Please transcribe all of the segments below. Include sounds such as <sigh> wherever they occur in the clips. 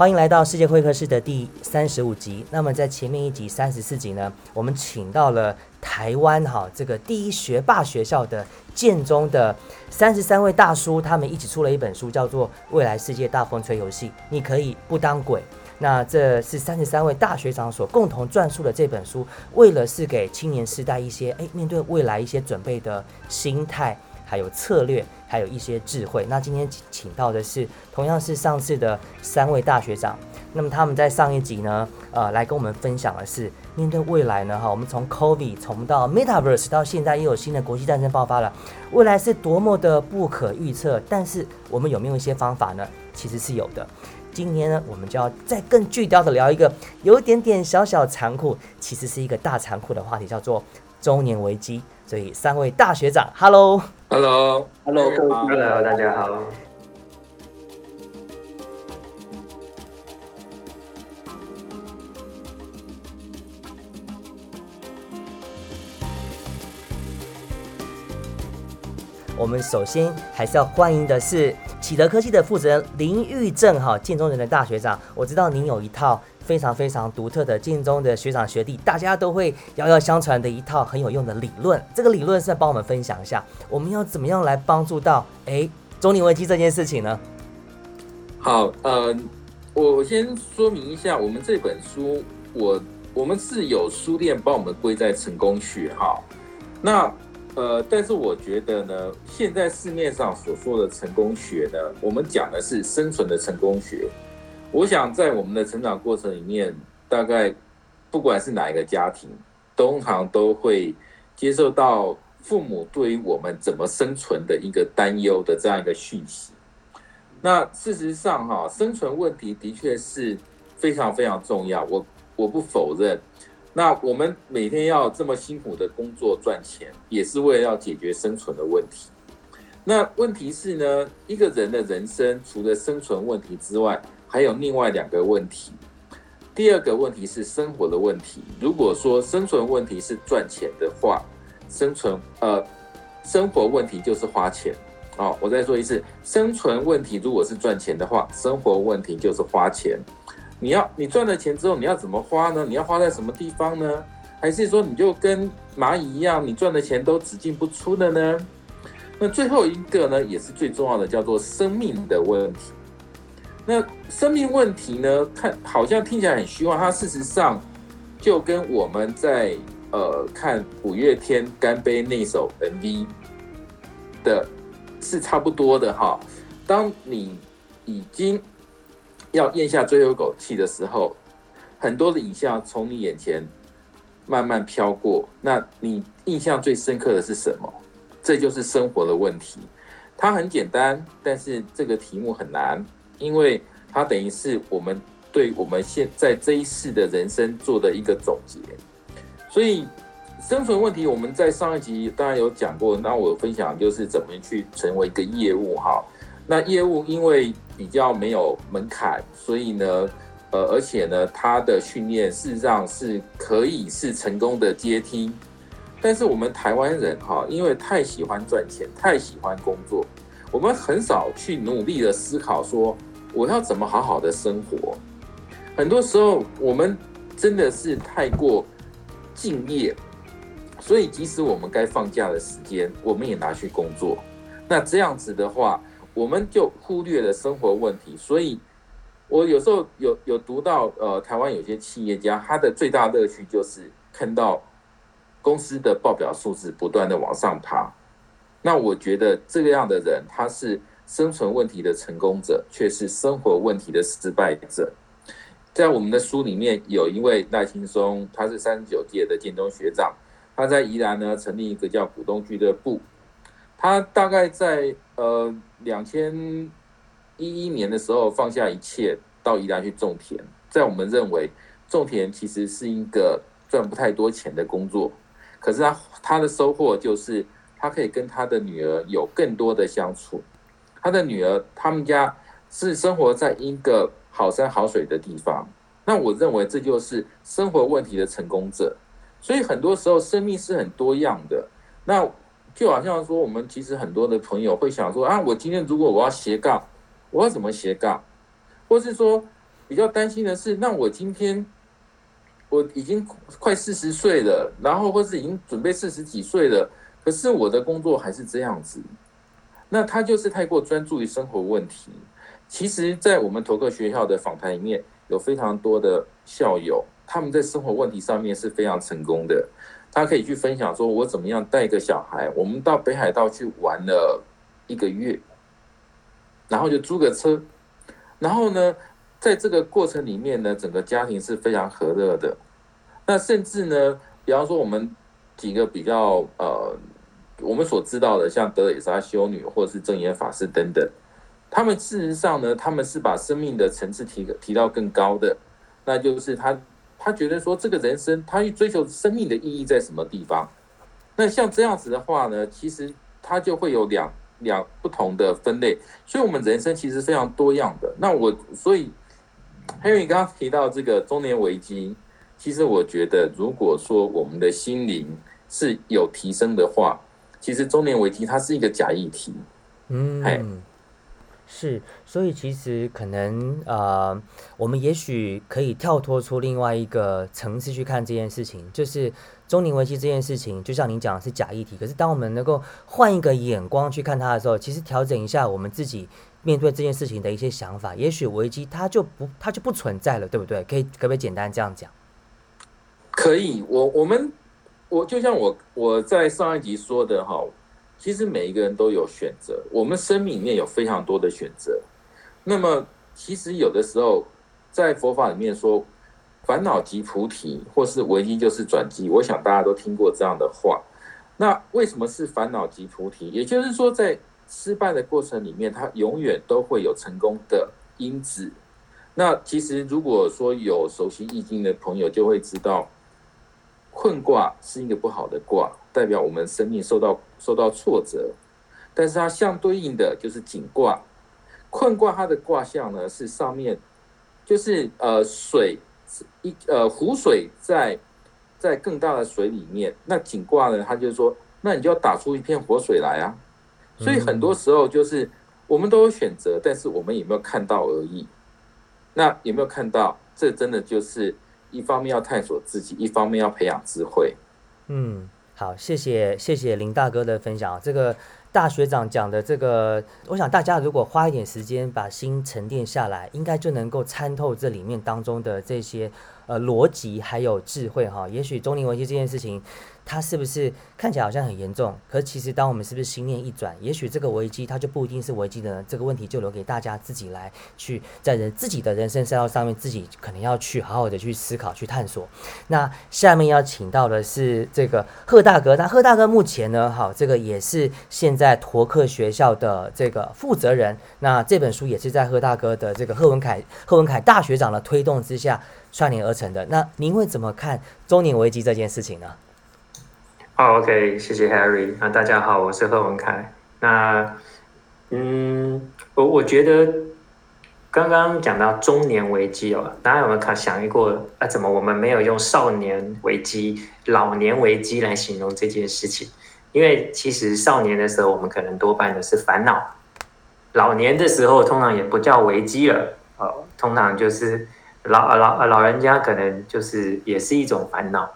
欢迎来到世界会客室的第三十五集。那么在前面一集三十四集呢，我们请到了台湾哈这个第一学霸学校的建中的三十三位大叔，他们一起出了一本书，叫做《未来世界大风吹游戏》，你可以不当鬼。那这是三十三位大学长所共同撰述的这本书，为了是给青年世代一些哎面对未来一些准备的心态。还有策略，还有一些智慧。那今天请到的是同样是上次的三位大学长。那么他们在上一集呢，呃，来跟我们分享的是面对未来呢，哈，我们从 COVID 从到 Metaverse 到现在又有新的国际战争爆发了，未来是多么的不可预测。但是我们有没有一些方法呢？其实是有的。今天呢，我们就要再更具雕的聊一个有一点点小小残酷，其实是一个大残酷的话题，叫做中年危机。所以三位大学长，Hello。Hello，Hello，Hello，大家好。我们首先还是要欢迎的是启德科技的负责人林玉正，哈，建中人的大学长。我知道您有一套。非常非常独特的晋中的学长学弟，大家都会遥遥相传的一套很有用的理论。这个理论是帮我们分享一下，我们要怎么样来帮助到哎中年危机这件事情呢？好，呃，我先说明一下，我们这本书，我我们是有书店帮我们归在成功学哈。那呃，但是我觉得呢，现在市面上所说的成功学呢，我们讲的是生存的成功学。我想在我们的成长过程里面，大概不管是哪一个家庭，通常都会接受到父母对于我们怎么生存的一个担忧的这样一个讯息。那事实上，哈，生存问题的确是非常非常重要，我我不否认。那我们每天要这么辛苦的工作赚钱，也是为了要解决生存的问题。那问题是呢，一个人的人生除了生存问题之外，还有另外两个问题，第二个问题是生活的问题。如果说生存问题是赚钱的话，生存呃生活问题就是花钱。哦，我再说一次，生存问题如果是赚钱的话，生活问题就是花钱。你要你赚了钱之后，你要怎么花呢？你要花在什么地方呢？还是说你就跟蚂蚁一样，你赚的钱都只进不出的呢？那最后一个呢，也是最重要的，叫做生命的问题。那生命问题呢？看好像听起来很虚幻，它事实上就跟我们在呃看五月天《干杯》那首 MV 的是差不多的哈。当你已经要咽下最后一口气的时候，很多的影像从你眼前慢慢飘过。那你印象最深刻的是什么？这就是生活的问题。它很简单，但是这个题目很难。因为它等于是我们对我们现在这一世的人生做的一个总结，所以生存问题我们在上一集当然有讲过，那我分享就是怎么去成为一个业务哈。那业务因为比较没有门槛，所以呢，呃，而且呢，它的训练事实上是可以是成功的阶梯。但是我们台湾人哈，因为太喜欢赚钱，太喜欢工作。我们很少去努力的思考，说我要怎么好好的生活。很多时候，我们真的是太过敬业，所以即使我们该放假的时间，我们也拿去工作。那这样子的话，我们就忽略了生活问题。所以，我有时候有有读到，呃，台湾有些企业家，他的最大乐趣就是看到公司的报表数字不断的往上爬。那我觉得这个样的人，他是生存问题的成功者，却是生活问题的失败者。在我们的书里面，有一位赖青松，他是三十九届的建中学长，他在宜兰呢成立一个叫股东俱乐部。他大概在呃两千一一年的时候放下一切，到宜兰去种田。在我们认为，种田其实是一个赚不太多钱的工作，可是他他的收获就是。他可以跟他的女儿有更多的相处。他的女儿，他们家是生活在一个好山好水的地方。那我认为这就是生活问题的成功者。所以很多时候，生命是很多样的。那就好像说，我们其实很多的朋友会想说：啊，我今天如果我要斜杠，我要怎么斜杠？或是说，比较担心的是，那我今天我已经快四十岁了，然后或是已经准备四十几岁了，可是我的工作还是这样子，那他就是太过专注于生活问题。其实，在我们投课学校的访谈里面，有非常多的校友，他们在生活问题上面是非常成功的。他可以去分享说，我怎么样带一个小孩，我们到北海道去玩了一个月，然后就租个车，然后呢，在这个过程里面呢，整个家庭是非常和乐的。那甚至呢，比方说我们几个比较呃，我们所知道的，像德蕾莎修女或者是正言法师等等，他们事实上呢，他们是把生命的层次提提到更高的，那就是他。他觉得说，这个人生，他去追求生命的意义在什么地方？那像这样子的话呢，其实他就会有两两不同的分类。所以，我们人生其实非常多样的。那我所以，Harry 刚刚提到这个中年危机，其实我觉得，如果说我们的心灵是有提升的话，其实中年危机它是一个假议题。嗯。是，所以其实可能呃，我们也许可以跳脱出另外一个层次去看这件事情，就是中年危机这件事情，就像您讲的是假议题。可是当我们能够换一个眼光去看它的时候，其实调整一下我们自己面对这件事情的一些想法，也许危机它就不它就不存在了，对不对？可以可不可以简单这样讲？可以，我我们我就像我我在上一集说的哈。其实每一个人都有选择，我们生命里面有非常多的选择。那么，其实有的时候在佛法里面说，烦恼即菩提，或是唯一就是转机。我想大家都听过这样的话。那为什么是烦恼即菩提？也就是说，在失败的过程里面，它永远都会有成功的因子。那其实如果说有熟悉易经的朋友，就会知道。困卦是一个不好的卦，代表我们生命受到受到挫折，但是它相对应的就是景卦。困卦它的卦象呢是上面就是呃水一呃湖水在在更大的水里面，那景卦呢它就说，那你就要打出一片活水来啊。所以很多时候就是我们都有选择，但是我们有没有看到而已。那有没有看到？这真的就是。一方面要探索自己，一方面要培养智慧。嗯，好，谢谢谢谢林大哥的分享。这个大学长讲的这个，我想大家如果花一点时间把心沉淀下来，应该就能够参透这里面当中的这些呃逻辑还有智慧哈。也许中年危机这件事情。它是不是看起来好像很严重？可其实，当我们是不是心念一转，也许这个危机它就不一定是危机的呢？这个问题就留给大家自己来去在人自己的人生赛道上面，自己可能要去好好的去思考、去探索。那下面要请到的是这个贺大哥。那贺大哥目前呢，好，这个也是现在托克学校的这个负责人。那这本书也是在贺大哥的这个贺文凯、贺文凯大学长的推动之下串联而成的。那您会怎么看中年危机这件事情呢？好，OK，谢谢 Harry。那大家好，我是贺文凯。那，嗯，我我觉得刚刚讲到中年危机哦，大家有没有看想过啊？怎么我们没有用少年危机、老年危机来形容这件事情？因为其实少年的时候，我们可能多半的是烦恼；老年的时候，通常也不叫危机了，哦，通常就是老老老人家可能就是也是一种烦恼。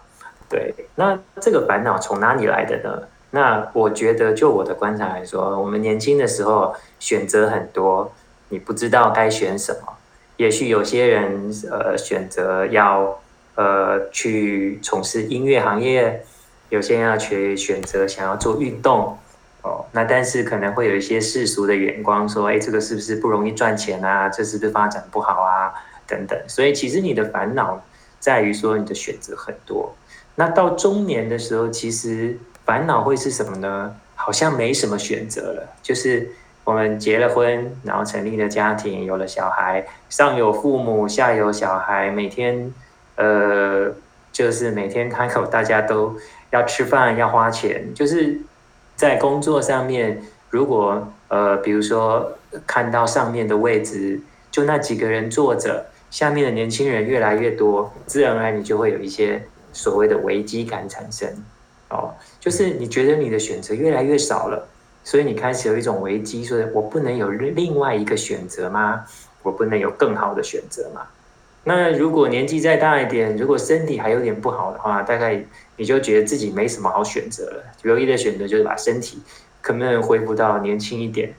对，那这个烦恼从哪里来的呢？那我觉得，就我的观察来说，我们年轻的时候选择很多，你不知道该选什么。也许有些人呃选择要呃去从事音乐行业，有些人要去选择想要做运动哦。那但是可能会有一些世俗的眼光说，哎，这个是不是不容易赚钱啊？这是不是发展不好啊？等等。所以其实你的烦恼在于说你的选择很多。那到中年的时候，其实烦恼会是什么呢？好像没什么选择了，就是我们结了婚，然后成立了家庭，有了小孩，上有父母，下有小孩，每天，呃，就是每天开口，大家都要吃饭，要花钱，就是在工作上面，如果呃，比如说看到上面的位置就那几个人坐着，下面的年轻人越来越多，自然而然你就会有一些。所谓的危机感产生，哦，就是你觉得你的选择越来越少了，所以你开始有一种危机，说我不能有另外一个选择吗？我不能有更好的选择吗？那如果年纪再大一点，如果身体还有点不好的话，大概你就觉得自己没什么好选择了。唯一的选择就是把身体可能恢复到年轻一点。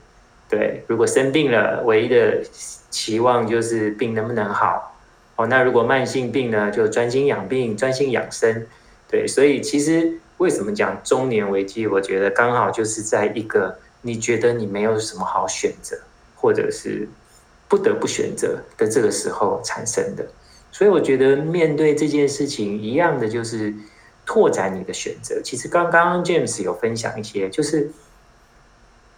对，如果生病了，唯一的期望就是病能不能好。哦，那如果慢性病呢，就专心养病，专心养生。对，所以其实为什么讲中年危机？我觉得刚好就是在一个你觉得你没有什么好选择，或者是不得不选择的这个时候产生的。所以我觉得面对这件事情，一样的就是拓展你的选择。其实刚刚 James 有分享一些，就是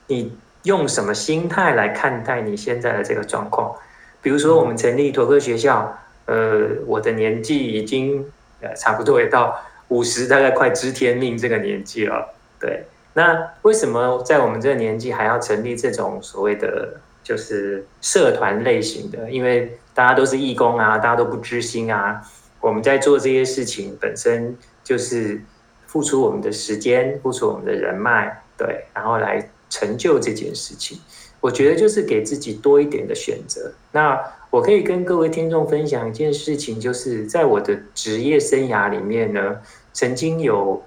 你。用什么心态来看待你现在的这个状况？比如说，我们成立托克学校，呃，我的年纪已经呃差不多也到五十，大概快知天命这个年纪了。对，那为什么在我们这个年纪还要成立这种所谓的就是社团类型的？因为大家都是义工啊，大家都不知心啊。我们在做这些事情本身就是付出我们的时间，付出我们的人脉，对，然后来。成就这件事情，我觉得就是给自己多一点的选择。那我可以跟各位听众分享一件事情，就是在我的职业生涯里面呢，曾经有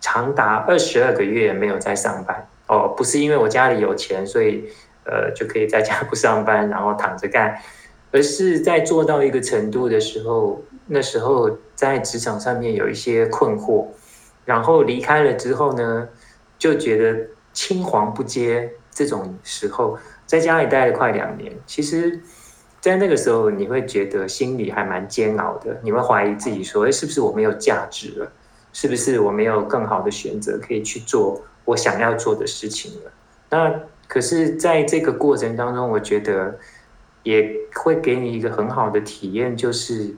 长达二十二个月没有在上班。哦，不是因为我家里有钱，所以呃就可以在家不上班，然后躺着干，而是在做到一个程度的时候，那时候在职场上面有一些困惑，然后离开了之后呢，就觉得。青黄不接这种时候，在家里待了快两年，其实，在那个时候，你会觉得心里还蛮煎熬的。你会怀疑自己说：“哎，是不是我没有价值了？是不是我没有更好的选择可以去做我想要做的事情了？”那可是，在这个过程当中，我觉得也会给你一个很好的体验，就是，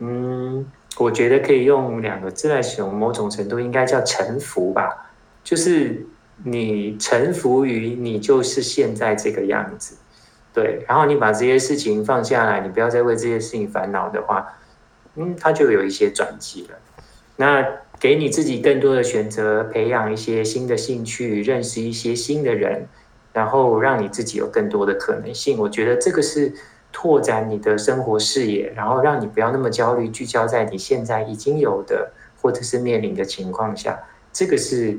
嗯，我觉得可以用两个字来形容，某种程度应该叫臣服吧，就是。你臣服于你就是现在这个样子，对，然后你把这些事情放下来，你不要再为这些事情烦恼的话，嗯，它就有一些转机了。那给你自己更多的选择，培养一些新的兴趣，认识一些新的人，然后让你自己有更多的可能性。我觉得这个是拓展你的生活视野，然后让你不要那么焦虑，聚焦在你现在已经有的或者是面临的情况下，这个是。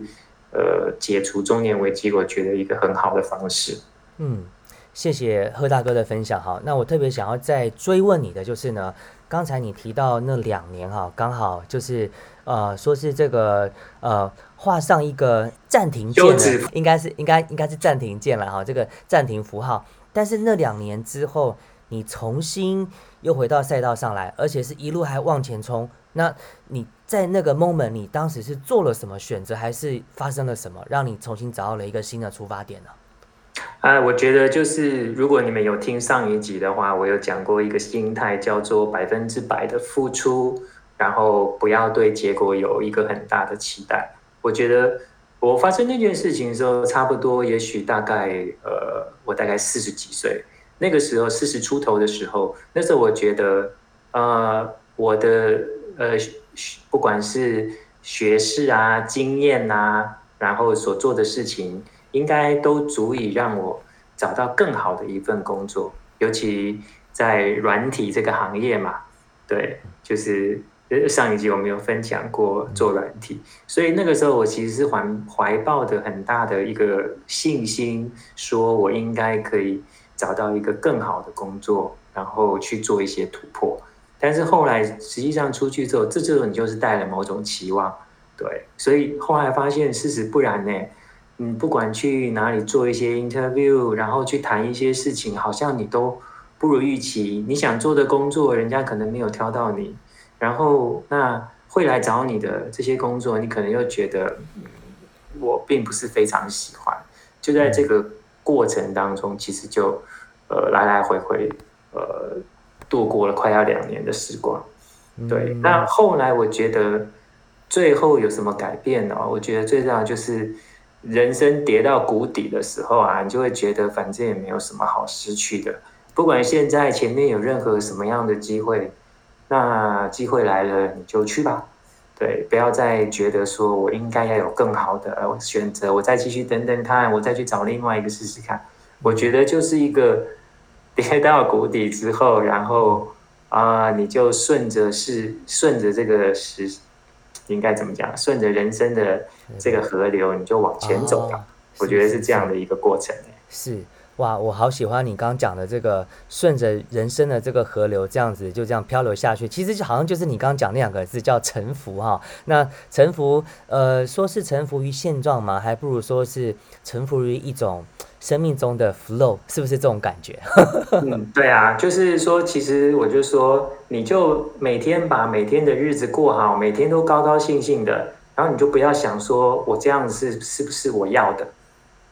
呃，解除中年危机，我觉得一个很好的方式。嗯，谢谢贺大哥的分享哈。那我特别想要再追问你的就是呢，刚才你提到那两年哈，刚好就是呃，说是这个呃，画上一个暂停键，应该是应该应该是暂停键了哈，这个暂停符号。但是那两年之后，你重新又回到赛道上来，而且是一路还往前冲。那你在那个 moment，你当时是做了什么选择，还是发生了什么，让你重新找到了一个新的出发点呢？啊，我觉得就是如果你们有听上一集的话，我有讲过一个心态，叫做百分之百的付出，然后不要对结果有一个很大的期待。我觉得我发生那件事情的时候，差不多也许大概呃，我大概四十几岁，那个时候四十出头的时候，那时候我觉得呃，我的。呃，不管是学识啊、经验呐，然后所做的事情，应该都足以让我找到更好的一份工作。尤其在软体这个行业嘛，对，就是上一集我们有分享过做软体，所以那个时候我其实是怀怀抱的很大的一个信心，说我应该可以找到一个更好的工作，然后去做一些突破。但是后来实际上出去之后，这时候你就是带了某种期望，对，所以后来发现事实不然呢。嗯，不管去哪里做一些 interview，然后去谈一些事情，好像你都不如预期。你想做的工作，人家可能没有挑到你，然后那会来找你的这些工作，你可能又觉得我并不是非常喜欢。就在这个过程当中，其实就呃来来回回呃。度过了快要两年的时光，对。那后来我觉得，最后有什么改变呢？我觉得最重要就是人生跌到谷底的时候啊，你就会觉得反正也没有什么好失去的。不管现在前面有任何什么样的机会，那机会来了你就去吧。对，不要再觉得说我应该要有更好的选择，我再继续等等看，我再去找另外一个试试看。我觉得就是一个。<laughs> 跌到谷底之后，然后，啊，你就顺着是顺着这个时，应该怎么讲？顺着人生的这个河流，你就往前走吧。我觉得是这样的一个过程。是。哇，我好喜欢你刚刚讲的这个顺着人生的这个河流，这样子就这样漂流下去。其实就好像就是你刚刚讲那两个字叫臣服哈。那臣服，呃，说是臣服于现状嘛，还不如说是臣服于一种生命中的 flow，是不是这种感觉？嗯，对啊，就是说，其实我就说，你就每天把每天的日子过好，每天都高高兴兴的，然后你就不要想说我这样子是是不是我要的。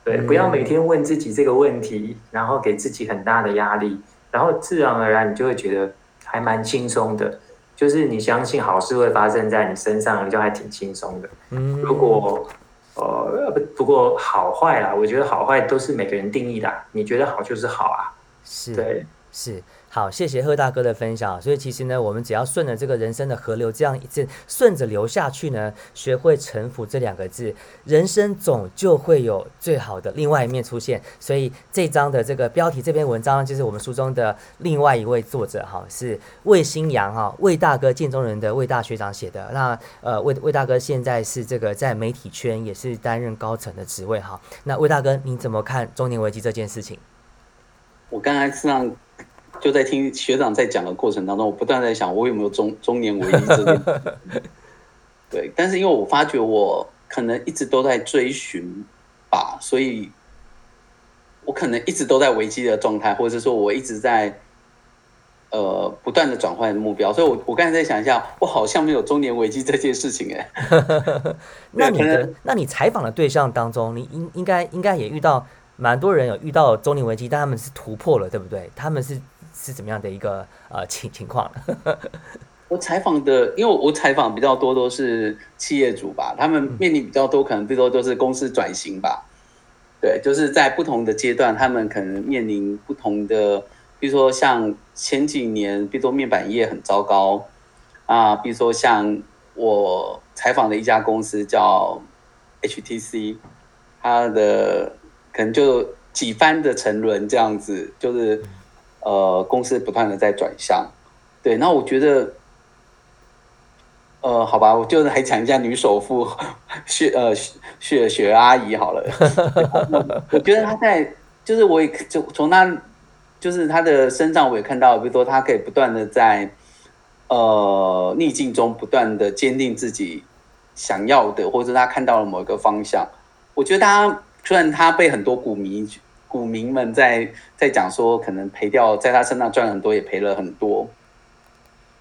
对，不要每天问自己这个问题，然后给自己很大的压力，然后自然而然你就会觉得还蛮轻松的。就是你相信好事会发生在你身上，你就还挺轻松的。嗯，如果呃不不过好坏啦，我觉得好坏都是每个人定义的。你觉得好就是好啊，是，对，是。好，谢谢贺大哥的分享。所以其实呢，我们只要顺着这个人生的河流，这样一直顺着流下去呢，学会臣服这两个字，人生总就会有最好的另外一面出现。所以这章的这个标题，这篇文章就是我们书中的另外一位作者哈，是魏新阳哈，魏大哥建中人的魏大学长写的。那呃，魏魏大哥现在是这个在媒体圈也是担任高层的职位哈。那魏大哥，你怎么看中年危机这件事情？我刚才是让。就在听学长在讲的过程当中，我不断在想，我有没有中中年危机？<laughs> 对，但是因为我发觉我可能一直都在追寻吧，所以我可能一直都在危机的状态，或者是说我一直在呃不断的转换目标。所以，我我刚才在想一下，我好像没有中年危机这件事情哎。<laughs> 那你的那你采访的对象当中，你应应该应该也遇到蛮多人有遇到中年危机，但他们是突破了，对不对？他们是。是怎么样的一个呃情情况？<laughs> 我采访的，因为我采访比较多都是企业主吧，他们面临比较多，可能最多都是公司转型吧。对，就是在不同的阶段，他们可能面临不同的，比如说像前几年，比如说面板业很糟糕啊，比如说像我采访的一家公司叫 HTC，它的可能就几番的沉沦这样子，就是。呃，公司不断的在转向，对，那我觉得，呃，好吧，我就还讲一下女首富 <laughs> 雪呃雪雪阿姨好了。<laughs> 我觉得她在，就是我也就从她就是她的身上，我也看到，比如说她可以不断的在呃逆境中不断的坚定自己想要的，或者她看到了某一个方向。我觉得她虽然他被很多股民。股民们在在讲说，可能赔掉在他身上赚很多，也赔了很多。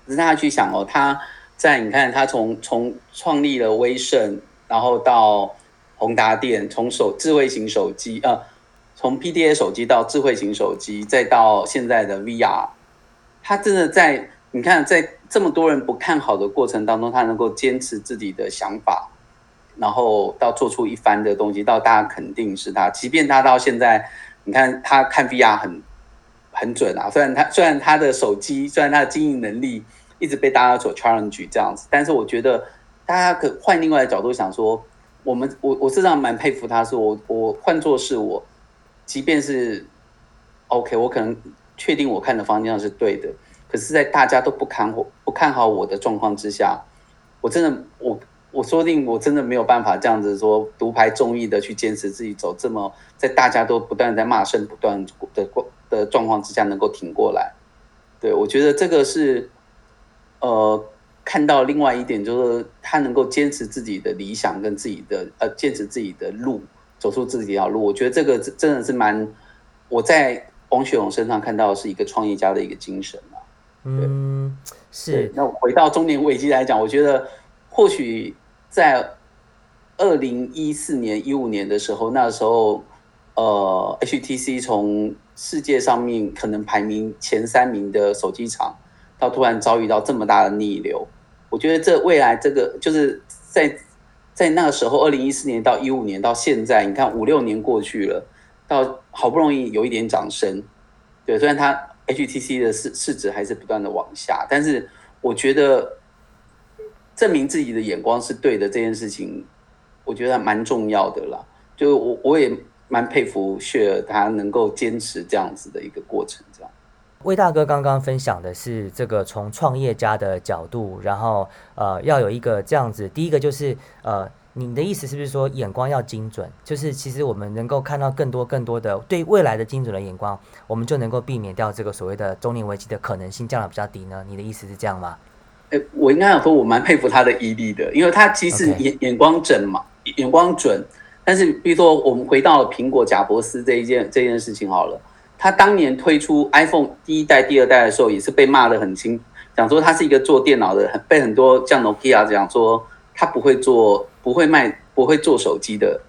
可是大家去想哦，他在你看，他从从创立了威盛，然后到宏达电，从手智慧型手机，呃，从 PDA 手机到智慧型手机，再到现在的 VR，他真的在你看，在这么多人不看好的过程当中，他能够坚持自己的想法。然后到做出一番的东西，到大家肯定是他，即便他到现在，你看他看 VR 很很准啊。虽然他虽然他的手机，虽然他的经营能力一直被大家所 challenge 这样子，但是我觉得大家可换另外的角度想说，我们我我实上蛮佩服他，是我我换做是我，即便是 OK，我可能确定我看的方向是对的，可是，在大家都不看我不看好我的状况之下，我真的我。我说不定，我真的没有办法这样子说独排众议的去坚持自己走这么在大家都不断在骂声不断的过的状况之下能够挺过来。对我觉得这个是，呃，看到另外一点就是他能够坚持自己的理想跟自己的呃坚持自己的路，走出自己一条路。我觉得这个真的是蛮我在王雪勇身上看到是一个创业家的一个精神嘛。嗯，是。那回到中年危机来讲，我觉得或许。在二零一四年、一五年的时候，那时候，呃，HTC 从世界上面可能排名前三名的手机厂，到突然遭遇到这么大的逆流，我觉得这未来这个就是在在那个时候，二零一四年到一五年到现在，你看五六年过去了，到好不容易有一点掌声，对，虽然它 HTC 的市市值还是不断的往下，但是我觉得。证明自己的眼光是对的这件事情，我觉得蛮重要的啦。就我我也蛮佩服雪儿，他能够坚持这样子的一个过程，这样。魏大哥刚刚分享的是这个从创业家的角度，然后呃要有一个这样子，第一个就是呃你的意思是不是说眼光要精准？就是其实我们能够看到更多更多的对未来的精准的眼光，我们就能够避免掉这个所谓的中年危机的可能性降得比较低呢？你的意思是这样吗？哎，我应该想说，我蛮佩服他的毅力的，因为他其实眼眼光准嘛，眼光准。但是，比如说，我们回到了苹果贾伯斯这一件这件事情好了，他当年推出 iPhone 第一代、第二代的时候，也是被骂得很轻，讲说他是一个做电脑的，很被很多像 Nokia 讲说他不会做、不会卖、不会做手机的。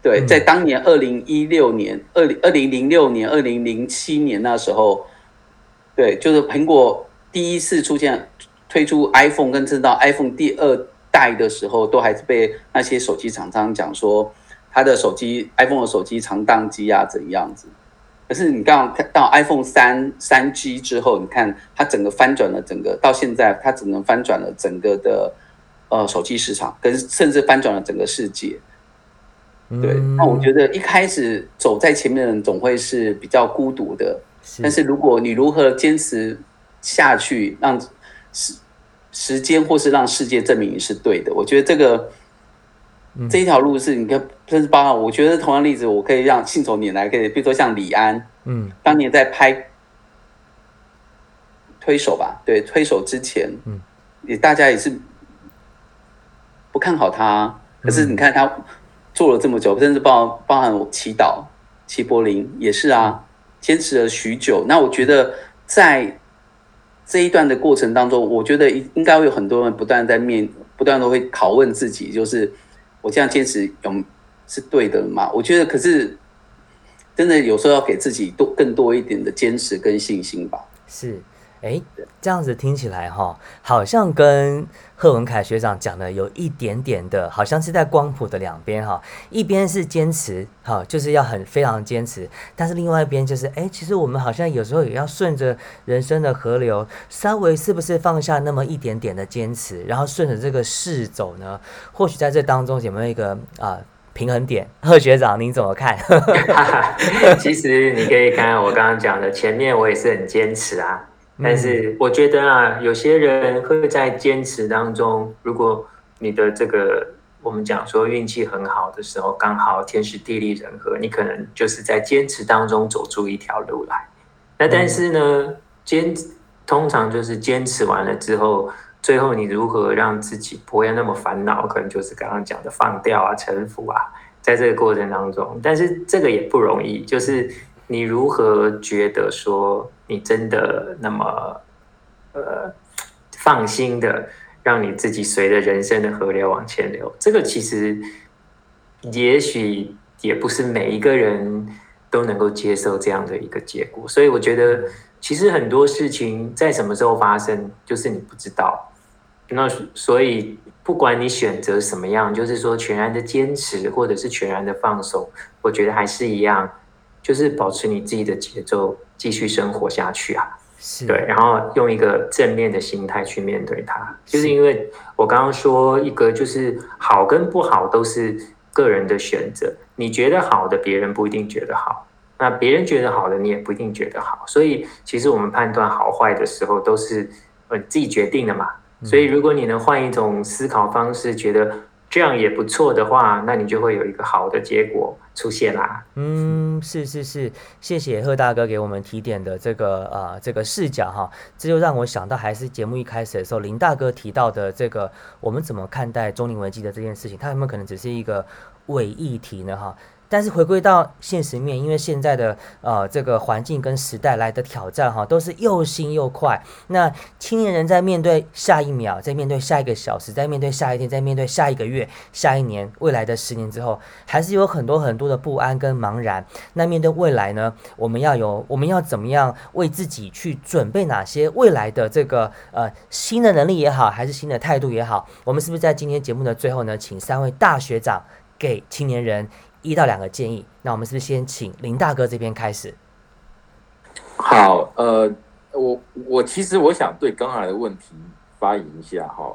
对，嗯在当年二零一六年、二零二零零六年、二零零七年那时候，对，就是苹果第一次出现推出 iPhone，跟知道 iPhone 第二代的时候，都还是被那些手机厂商讲说，他的手机 iPhone 的手机常宕机啊，怎样子。可是你刚刚看到 iPhone 三三 G 之后，你看它整个翻转了整个，到现在它只能翻转了整个的呃手机市场，跟甚至翻转了整个世界。对，那我觉得一开始走在前面的人总会是比较孤独的，但是如果你如何坚持下去，让时时间或是让世界证明你是对的，我觉得这个、嗯。这一条路是你看，甚至包含我觉得同样例子，我可以让信手拈来，可以比如说像李安嗯。当年在拍推手吧，对推手之前，嗯，也大家也是不看好他，可是嗯你看他做了这么久，甚至包包含我祈祷齐柏林也是啊，坚持了许久。那我觉得在这一段的过程当中，我觉得应该会有很多人不断在面，不断都会拷问自己，就是我这样坚持有是对的吗？我觉得，可是真的有时候要给自己多更多一点的坚持跟信心吧。是，哎，这样子听起来哈，好像跟贺文凯学长讲的有一点点的，好像是在光谱的两边哈，一边是坚持，哈，就是要很非常坚持，但是另外一边就是，哎，其实我们好像有时候也要顺着人生的河流，稍微是不是放下那么一点点的坚持，然后顺着这个势走呢？或许在这当中有没有一个啊、平衡点？贺学长您怎么看？<laughs> 其实你可以看我刚刚讲的，前面我也是很坚持啊，但是我觉得啊，有些人会在坚持当中，如果你的这个我们讲说运气很好的时候，刚好天时地利人和，你可能就是在坚持当中走出一条路来。那但是呢，坚通常就是坚持完了之后，最后你如何让自己不会那么烦恼，可能就是刚刚讲的放掉啊、臣服啊，在这个过程当中，但是这个也不容易，就是你如何觉得说你真的那么呃放心的让你自己随着人生的河流往前流，这个其实也许也不是每一个人都能够接受这样的一个结果，所以我觉得其实很多事情在什么时候发生，就是你不知道。那所以不管你选择什么样，就是说全然的坚持，或者是全然的放手，我觉得还是一样，就是保持你自己的节奏，继续生活下去啊。是，对，然后用一个正面的心态去面对它，就是因为我刚刚说一个就是好跟不好都是个人的选择，你觉得好的，别人不一定觉得好，那别人觉得好的，你也不一定觉得好，所以其实我们判断好坏的时候都是呃自己决定的嘛。所以如果你能换一种思考方式，觉得这样也不错的话，那你就会有一个好的结果出现啦。嗯，是是是，谢谢贺大哥给我们提点的这个呃这个视角哈，这就让我想到还是节目一开始的时候林大哥提到的这个我们怎么看待中年危机的这件事情，它有没有可能只是一个伪议题呢哈？但是回归到现实面，因为现在的呃这个环境跟时代来的挑战哈，都是又新又快。那青年人在面对下一秒，在面对下一个小时，在面对下一天，在面对下一个月、下一年、未来的十年之后，还是有很多很多的不安跟茫然。那面对未来呢，我们要有，我们要怎么样为自己去准备哪些未来的这个呃新的能力也好，还是新的态度也好？我们是不是在今天节目的最后呢，请三位大学长给青年人一到两个建议？那我们是不是先请林大哥这边开始？好，呃，我我其实我想对刚才的问题发言一下哈。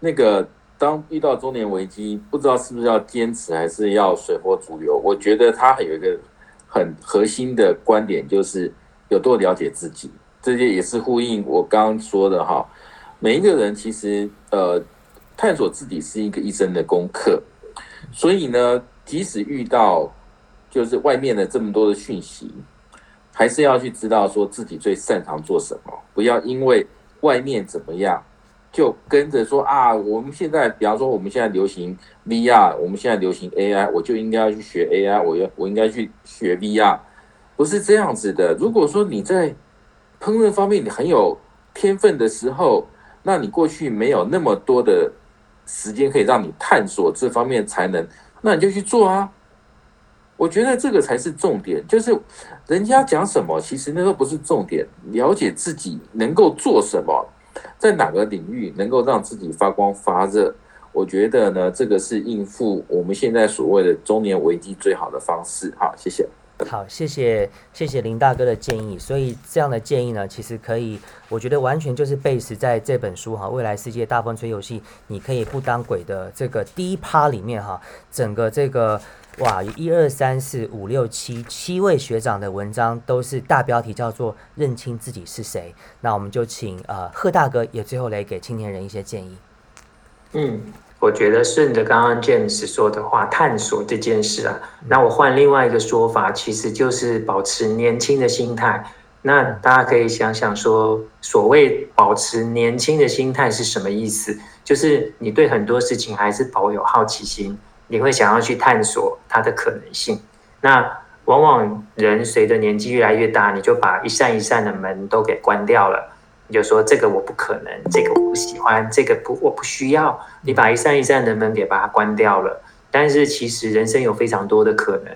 那个当遇到中年危机，不知道是不是要坚持，还是要随波逐流？我觉得他有一个很核心的观点，就是有多了解自己。这些也是呼应我刚刚说的哈。每一个人其实呃，探索自己是一个一生的功课。所以呢，即使遇到就是外面的这么多的讯息，还是要去知道说自己最擅长做什么，不要因为外面怎么样。就跟着说啊，我们现在，比方说我们现在流行 VR，我们现在流行 AI，我就应该要去学 AI，我要我应该去学 VR，不是这样子的。如果说你在烹饪方面你很有天分的时候，那你过去没有那么多的时间可以让你探索这方面才能，那你就去做啊。我觉得这个才是重点，就是人家讲什么，其实那都不是重点，了解自己能够做什么。在哪个领域能够让自己发光发热？我觉得呢，这个是应付我们现在所谓的中年危机最好的方式。好，谢谢。好，谢谢谢谢林大哥的建议。所以这样的建议呢，其实可以，我觉得完全就是 base 在这本书哈，《未来世界大风吹游戏》，你可以不当鬼的这个第一趴里面哈，整个这个。哇，一二三四五六七七位学长的文章都是大标题叫做“认清自己是谁”。那我们就请呃贺大哥也最后来给青年人一些建议。嗯，我觉得顺着刚刚 James 说的话，探索这件事啊，那我换另外一个说法，其实就是保持年轻的心态。那大家可以想想说，所谓保持年轻的心态是什么意思？就是你对很多事情还是保有好奇心。你会想要去探索它的可能性，那往往人随着年纪越来越大，你就把一扇一扇的门都给关掉了，你就说这个我不可能，这个我不喜欢，这个不我不需要，你把一扇一扇的门给把它关掉了。但是其实人生有非常多的可能，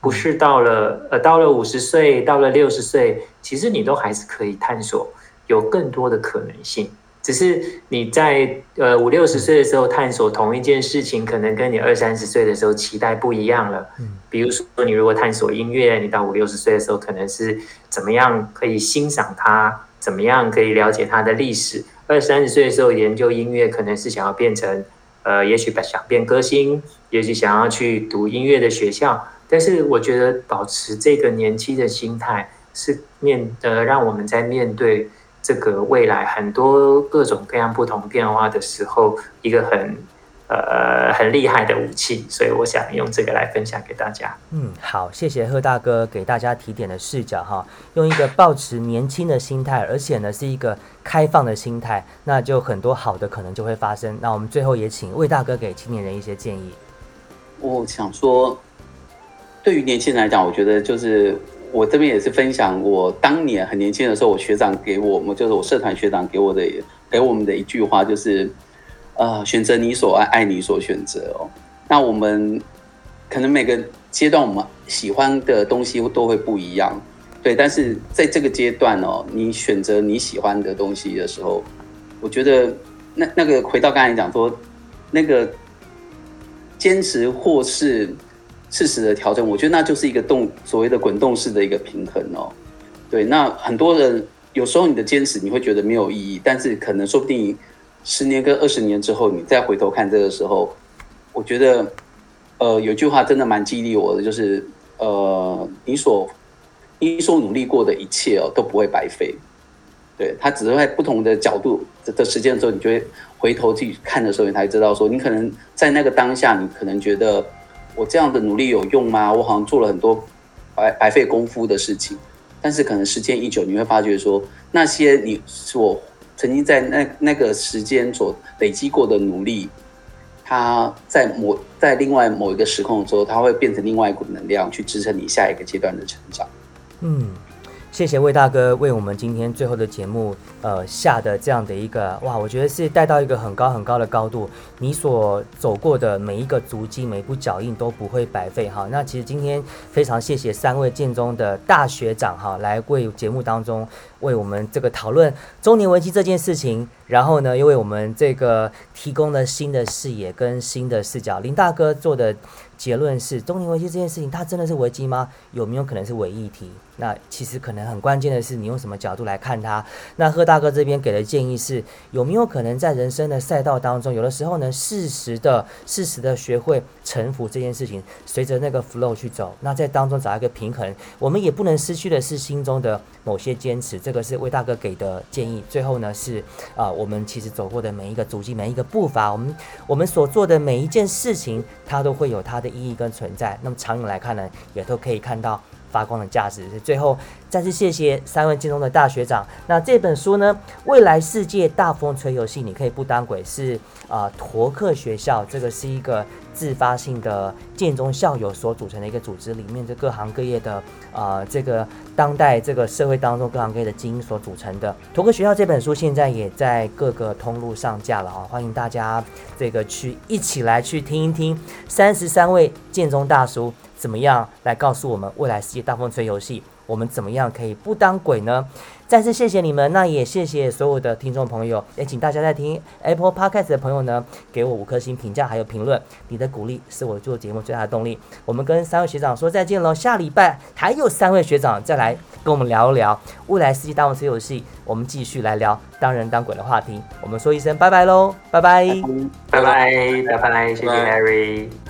不是到了呃到了五十岁，到了六十岁，其实你都还是可以探索有更多的可能性。只是你在呃五六十岁的时候探索同一件事情，可能跟你二三十岁的时候期待不一样了。嗯，比如说你如果探索音乐，你到五六十岁的时候，可能是怎么样可以欣赏它，怎么样可以了解它的历史。二三十岁的时候研究音乐，可能是想要变成呃，也许想变歌星，也许想要去读音乐的学校。但是我觉得保持这个年轻的心态，是面呃让我们在面对。这个未来很多各种各样不同变化的时候，一个很呃很厉害的武器，所以我想用这个来分享给大家。嗯，好，谢谢贺大哥给大家提点的视角哈，用一个保持年轻的心态，而且呢是一个开放的心态，那就很多好的可能就会发生。那我们最后也请魏大哥给青年人一些建议。我想说，对于年轻人来讲，我觉得就是。我这边也是分享我当年很年轻的时候，我学长给我们，就是我社团学长给我的，给我们的一句话，就是，呃，选择你所爱，爱你所选择哦。那我们可能每个阶段我们喜欢的东西都会不一样，对。但是在这个阶段哦，你选择你喜欢的东西的时候，我觉得那那个回到刚才讲说，那个坚持或是。适时的调整，我觉得那就是一个动所谓的滚动式的一个平衡哦。对，那很多人有时候你的坚持你会觉得没有意义，但是可能说不定十年跟二十年之后，你再回头看这个时候，我觉得呃有句话真的蛮激励我的，就是呃你所你所努力过的一切哦都不会白费。对，他只是在不同的角度的时间的时候，你就会回头去看的时候，你才知道说，你可能在那个当下，你可能觉得。我这样的努力有用吗？我好像做了很多白白费功夫的事情，但是可能时间一久，你会发觉说，那些你所曾经在那那个时间所累积过的努力，它在某在另外某一个时空的时候，它会变成另外一股能量，去支撑你下一个阶段的成长。嗯。谢谢魏大哥为我们今天最后的节目，呃下的这样的一个哇，我觉得是带到一个很高很高的高度。你所走过的每一个足迹，每一步脚印都不会白费哈。那其实今天非常谢谢三位建中的大学长哈，来为节目当中为我们这个讨论中年危机这件事情然后呢，又为我们这个提供了新的视野跟新的视角。林大哥做的结论是，中年危机这件事情，它真的是危机吗？有没有可能是伪议题？那其实可能很关键的是，你用什么角度来看它。那贺大哥这边给的建议是，有没有可能在人生的赛道当中，有的时候呢，适时的、适时的学会臣服这件事情，随着那个 flow 去走。那在当中找一个平衡，我们也不能失去的是心中的某些坚持。这个是魏大哥给的建议。最后呢，是啊，我们其实走过的每一个足迹、每一个步伐，我们我们所做的每一件事情，它都会有它的意义跟存在。那么长远来看呢，也都可以看到。发光的价值。最后，再次谢谢三位建中的大学长。那这本书呢，《未来世界大风吹游戏》，你可以不当鬼，是啊，陀克学校这个是一个自发性的建中校友所组成的一个组织，里面的各行各业的啊，这个当代这个社会当中各行各业的精英所组成的。图个学校这本书现在也在各个通路上架了啊，欢迎大家这个去一起来去听一听三十三位建中大叔。怎么样来告诉我们未来世界大风吹游戏？我们怎么样可以不当鬼呢？再次谢谢你们，那也谢谢所有的听众朋友，也请大家在听 Apple Podcast 的朋友呢，给我五颗星评价还有评论，你的鼓励是我做节目最大的动力。我们跟三位学长说再见喽，下礼拜还有三位学长再来跟我们聊一聊未来世界大风吹游戏，我们继续来聊当人当鬼的话题。我们说一声拜拜喽，拜拜，拜拜，拜拜，谢谢 Harry。